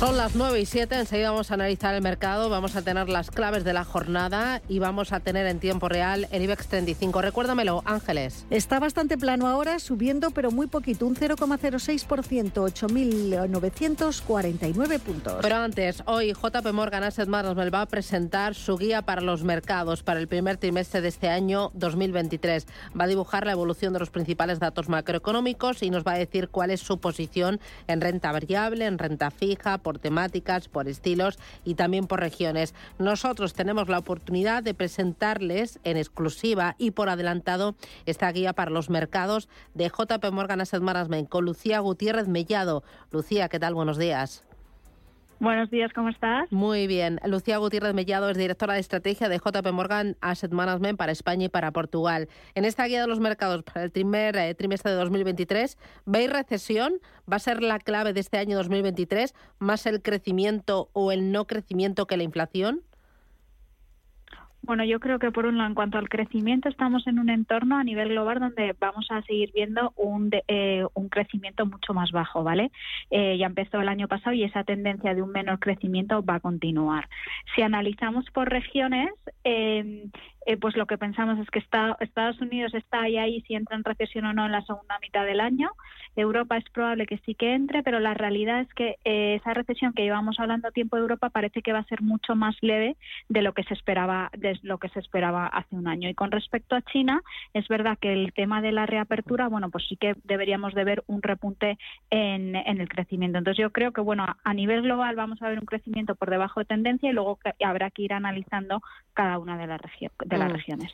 Son las 9 y 7, enseguida vamos a analizar el mercado, vamos a tener las claves de la jornada y vamos a tener en tiempo real el IBEX 35. Recuérdamelo, Ángeles. Está bastante plano ahora, subiendo pero muy poquito, un 0,06%, 8.949 puntos. Pero antes, hoy JP Morgan Asset Management va a presentar su guía para los mercados para el primer trimestre de este año 2023. Va a dibujar la evolución de los principales datos macroeconómicos y nos va a decir cuál es su posición en renta variable, en renta fija, por temáticas, por estilos y también por regiones. Nosotros tenemos la oportunidad de presentarles en exclusiva y por adelantado esta guía para los mercados de JP Morgan Asset Management con Lucía Gutiérrez Mellado. Lucía, ¿qué tal? Buenos días. Buenos días, ¿cómo estás? Muy bien. Lucía Gutiérrez Mellado es directora de estrategia de JP Morgan Asset Management para España y para Portugal. En esta guía de los mercados para el primer eh, trimestre de 2023, ¿veis recesión? ¿Va a ser la clave de este año 2023 más el crecimiento o el no crecimiento que la inflación? Bueno, yo creo que por un lado, en cuanto al crecimiento, estamos en un entorno a nivel global donde vamos a seguir viendo un, eh, un crecimiento mucho más bajo, ¿vale? Eh, ya empezó el año pasado y esa tendencia de un menor crecimiento va a continuar. Si analizamos por regiones, eh, eh, pues lo que pensamos es que Estados Unidos está ahí, ahí si entra en recesión o no en la segunda mitad del año. Europa es probable que sí que entre, pero la realidad es que eh, esa recesión que llevamos hablando tiempo de Europa parece que va a ser mucho más leve de lo que se esperaba de lo que se esperaba hace un año. Y con respecto a China, es verdad que el tema de la reapertura, bueno, pues sí que deberíamos de ver un repunte en, el crecimiento. Entonces yo creo que bueno, a nivel global vamos a ver un crecimiento por debajo de tendencia y luego habrá que ir analizando cada una de las regiones de las mm. regiones.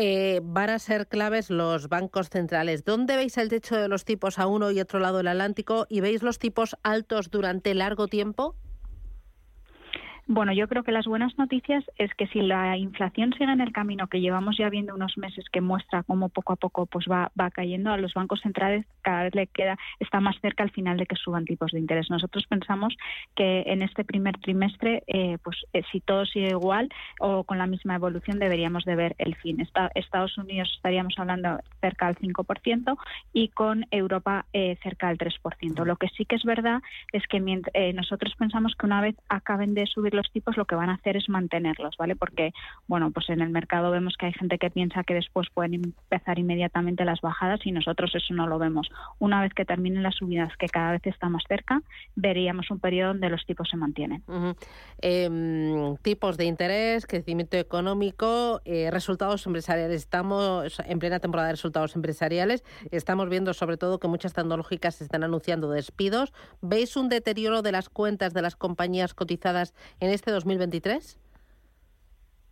Eh, van a ser claves los bancos centrales. ¿Dónde veis el techo de los tipos a uno y otro lado del Atlántico? ¿Y veis los tipos altos durante largo tiempo? Bueno, yo creo que las buenas noticias es que si la inflación sigue en el camino que llevamos ya viendo unos meses que muestra cómo poco a poco pues va, va cayendo, a los bancos centrales cada vez le queda, está más cerca al final de que suban tipos de interés. Nosotros pensamos que en este primer trimestre, eh, pues eh, si todo sigue igual o con la misma evolución, deberíamos de ver el fin. Estados Unidos estaríamos hablando cerca del 5% y con Europa eh, cerca del 3%. Lo que sí que es verdad es que nosotros pensamos que una vez acaben de subir los tipos lo que van a hacer es mantenerlos, ¿vale? Porque, bueno, pues en el mercado vemos que hay gente que piensa que después pueden empezar inmediatamente las bajadas y nosotros eso no lo vemos. Una vez que terminen las subidas, que cada vez está más cerca, veríamos un periodo donde los tipos se mantienen. Em, tipos de interés, crecimiento económico, eh, resultados empresariales. Estamos en plena temporada de resultados empresariales. Estamos viendo sobre todo que muchas tecnológicas están anunciando despidos. ¿Veis un deterioro de las cuentas de las compañías cotizadas en en este 2023?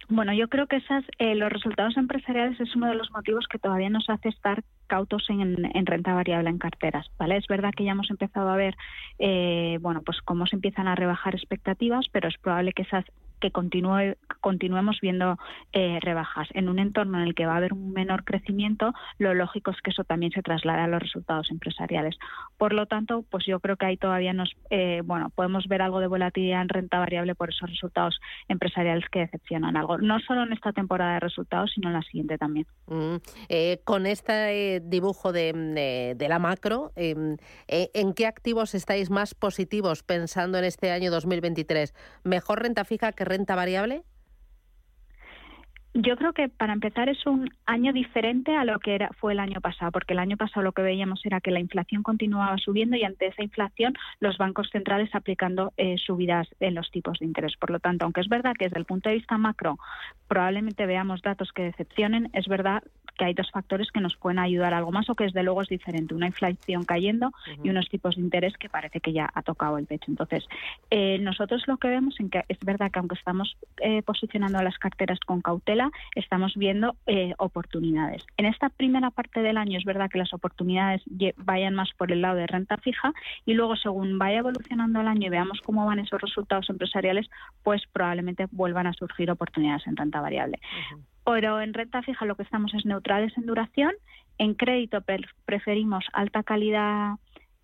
Bueno, yo creo que esas, eh, los resultados empresariales es uno de los motivos que todavía nos hace estar cautos en, renta variable en carteras, ¿vale? Es verdad que ya hemos empezado a ver, eh, bueno, pues cómo se empiezan a rebajar expectativas, pero es probable que esas que continúe, continuemos viendo eh, rebajas. En un entorno en el que va a haber un menor crecimiento, lo lógico es que eso también se traslade a los resultados empresariales. Por lo tanto, pues yo creo que ahí todavía nos, eh, bueno, podemos ver algo de volatilidad en renta variable por esos resultados empresariales que decepcionan algo. No solo en esta temporada de resultados, sino en la siguiente también. Mm, eh, con este dibujo de, de la macro, em, ¿en qué activos estáis más positivos pensando en este año 2023? ¿Mejor renta fija que renta variable? Yo creo que para empezar es un año diferente a lo que era, fue el año pasado, porque el año pasado lo que veíamos era que la inflación continuaba subiendo y ante esa inflación los bancos centrales aplicando eh, subidas en los tipos de interés. Por lo tanto, aunque es verdad que desde el punto de vista macro probablemente veamos datos que decepcionen, es verdad que hay dos factores que nos pueden ayudar algo más o que desde luego es diferente. Una inflación cayendo y unos tipos de interés que parece que ya ha tocado el techo. Entonces, eh, nosotros lo que vemos en que es verdad que aunque estamos eh, posicionando las carteras con cautela, estamos viendo eh, oportunidades. En esta primera parte del año es verdad que las oportunidades vayan más por el lado de renta fija y luego según vaya evolucionando el año y veamos cómo van esos resultados empresariales, pues probablemente vuelvan a surgir oportunidades en renta variable. Pero en renta fija lo que estamos es neutrales en duración. En crédito preferimos alta calidad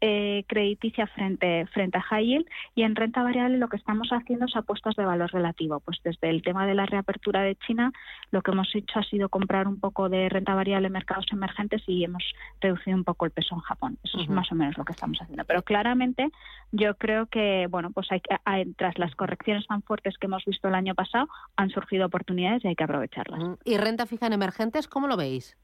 eh, crediticia frente, frente a high yield y en renta variable lo que estamos haciendo es apuestas de valor relativo. Pues desde el tema de la reapertura de China, lo que hemos hecho ha sido comprar un poco de renta variable en mercados emergentes y hemos reducido un poco el peso en Japón. Eso es más o menos lo que estamos haciendo. Pero claramente yo creo que, bueno, pues hay, tras las correcciones tan fuertes que hemos visto el año pasado, han surgido oportunidades y hay que aprovecharlas. ¿Y renta fija en emergentes, cómo lo veis?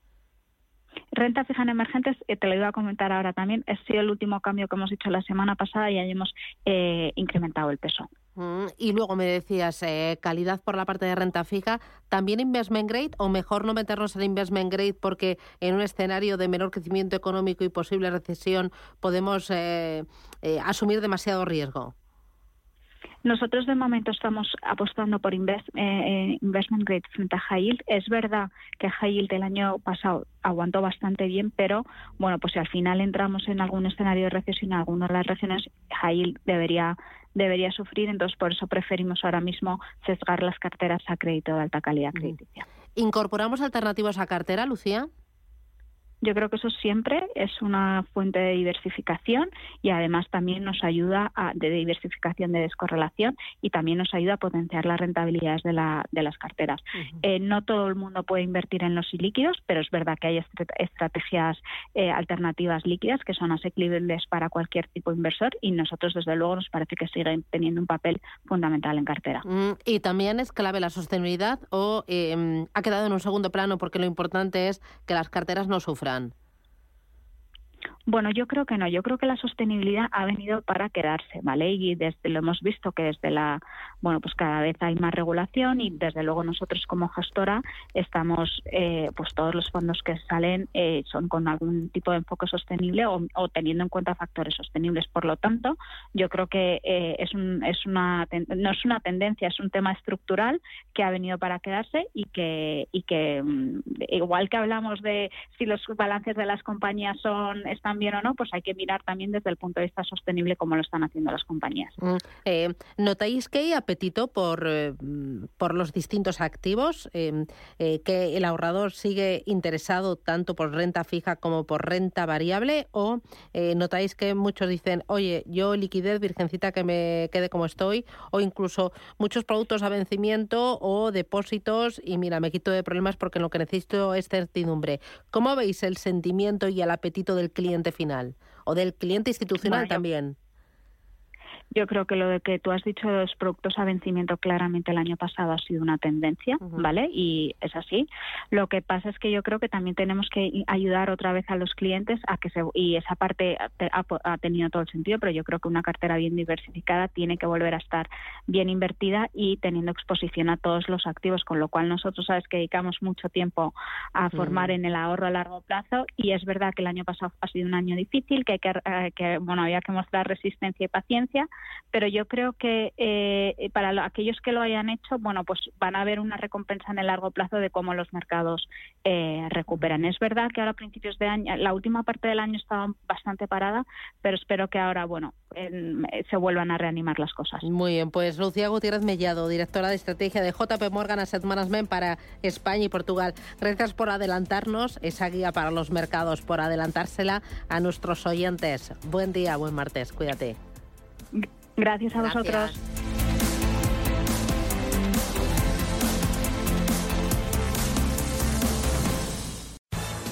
Renta fija en emergentes, eh, te lo iba a comentar ahora también, ha sido el último cambio que hemos hecho la semana pasada y ahí hemos eh, incrementado el peso. Mm, y luego me decías, eh, calidad por la parte de renta fija, ¿también investment grade o mejor no meternos en investment grade porque en un escenario de menor crecimiento económico y posible recesión podemos asumir demasiado riesgo? Nosotros de momento estamos apostando por eh, eh, investment grade frente a high yield. Es verdad que high yield del año pasado aguantó bastante bien, pero bueno, pues si al final entramos en algún escenario de recesión en alguna de las regiones, high yield debería debería sufrir, entonces por eso preferimos ahora mismo sesgar las carteras a crédito de alta calidad crediticia. ¿Incorporamos alternativas a cartera, Lucía? Yo creo que eso siempre es una fuente de diversificación y además también nos ayuda a, de diversificación de descorrelación y también nos ayuda a potenciar las rentabilidades de, la, de las carteras. Eh, no todo el mundo puede invertir en los ilíquidos, pero es verdad que hay estrategias eh, alternativas líquidas que son asequibles para cualquier tipo de inversor y nosotros desde luego nos parece que siguen teniendo un papel fundamental en cartera. Mm, y también es clave la sostenibilidad o em, ha quedado en un segundo plano porque lo importante es que las carteras no sufran done. Bueno, yo creo que no. Yo creo que la sostenibilidad ha venido para quedarse, ¿vale? Y desde lo hemos visto que desde la, bueno, pues cada vez hay más regulación y desde luego nosotros como gestora estamos, eh, pues todos los fondos que salen eh, son con algún tipo de enfoque sostenible o, teniendo en cuenta factores sostenibles. Por lo tanto, yo creo que eh, es, un, es una, no es una tendencia, es un tema estructural que ha venido para quedarse y que, y que mm, igual que hablamos de si los balances de las compañías son están bien o no, pues hay que mirar también desde el punto de vista sostenible como lo están haciendo las compañías. Mm, eh, ¿Notáis que hay apetito por, eh, por los distintos activos? Eh, ¿Que el ahorrador sigue interesado tanto por renta fija como por renta variable? ¿O notáis que muchos dicen, oye, yo liquidez, virgencita, que me quede como estoy? O incluso muchos productos a vencimiento o depósitos y mira, me quito de problemas porque lo que necesito es certidumbre. ¿Cómo veis el sentimiento y el apetito del cliente? Final o del cliente institucional también. Yo creo que lo de que tú has dicho de los productos a vencimiento claramente el año pasado ha sido una tendencia, ¿vale? Y es así. Lo que pasa es que yo creo que también tenemos que ayudar otra vez a los clientes a que se y esa parte ha, tenido todo el sentido, pero yo creo que una cartera bien diversificada tiene que volver a estar bien invertida y teniendo exposición a todos los activos, con lo cual nosotros sabes que dedicamos mucho tiempo a formar en el ahorro a largo plazo y es verdad que el año pasado ha sido un año difícil, que hay que, eh, que bueno, había que mostrar resistencia y paciencia pero yo creo que eh, para aquellos que lo hayan hecho, bueno, pues van a ver una recompensa en el largo plazo de cómo los mercados eh, recuperan. Es verdad que ahora a principios de año, la última parte del año estaba bastante parada, pero espero que ahora, bueno, se vuelvan a reanimar las cosas. Muy bien, pues Lucía Gutiérrez Mellado, directora de estrategia de JP Morgan Asset Management para España y Portugal. Gracias por adelantarnos esa guía para los mercados, por adelantársela a nuestros oyentes. Buen día, buen martes, cuídate. Gracias a vosotros.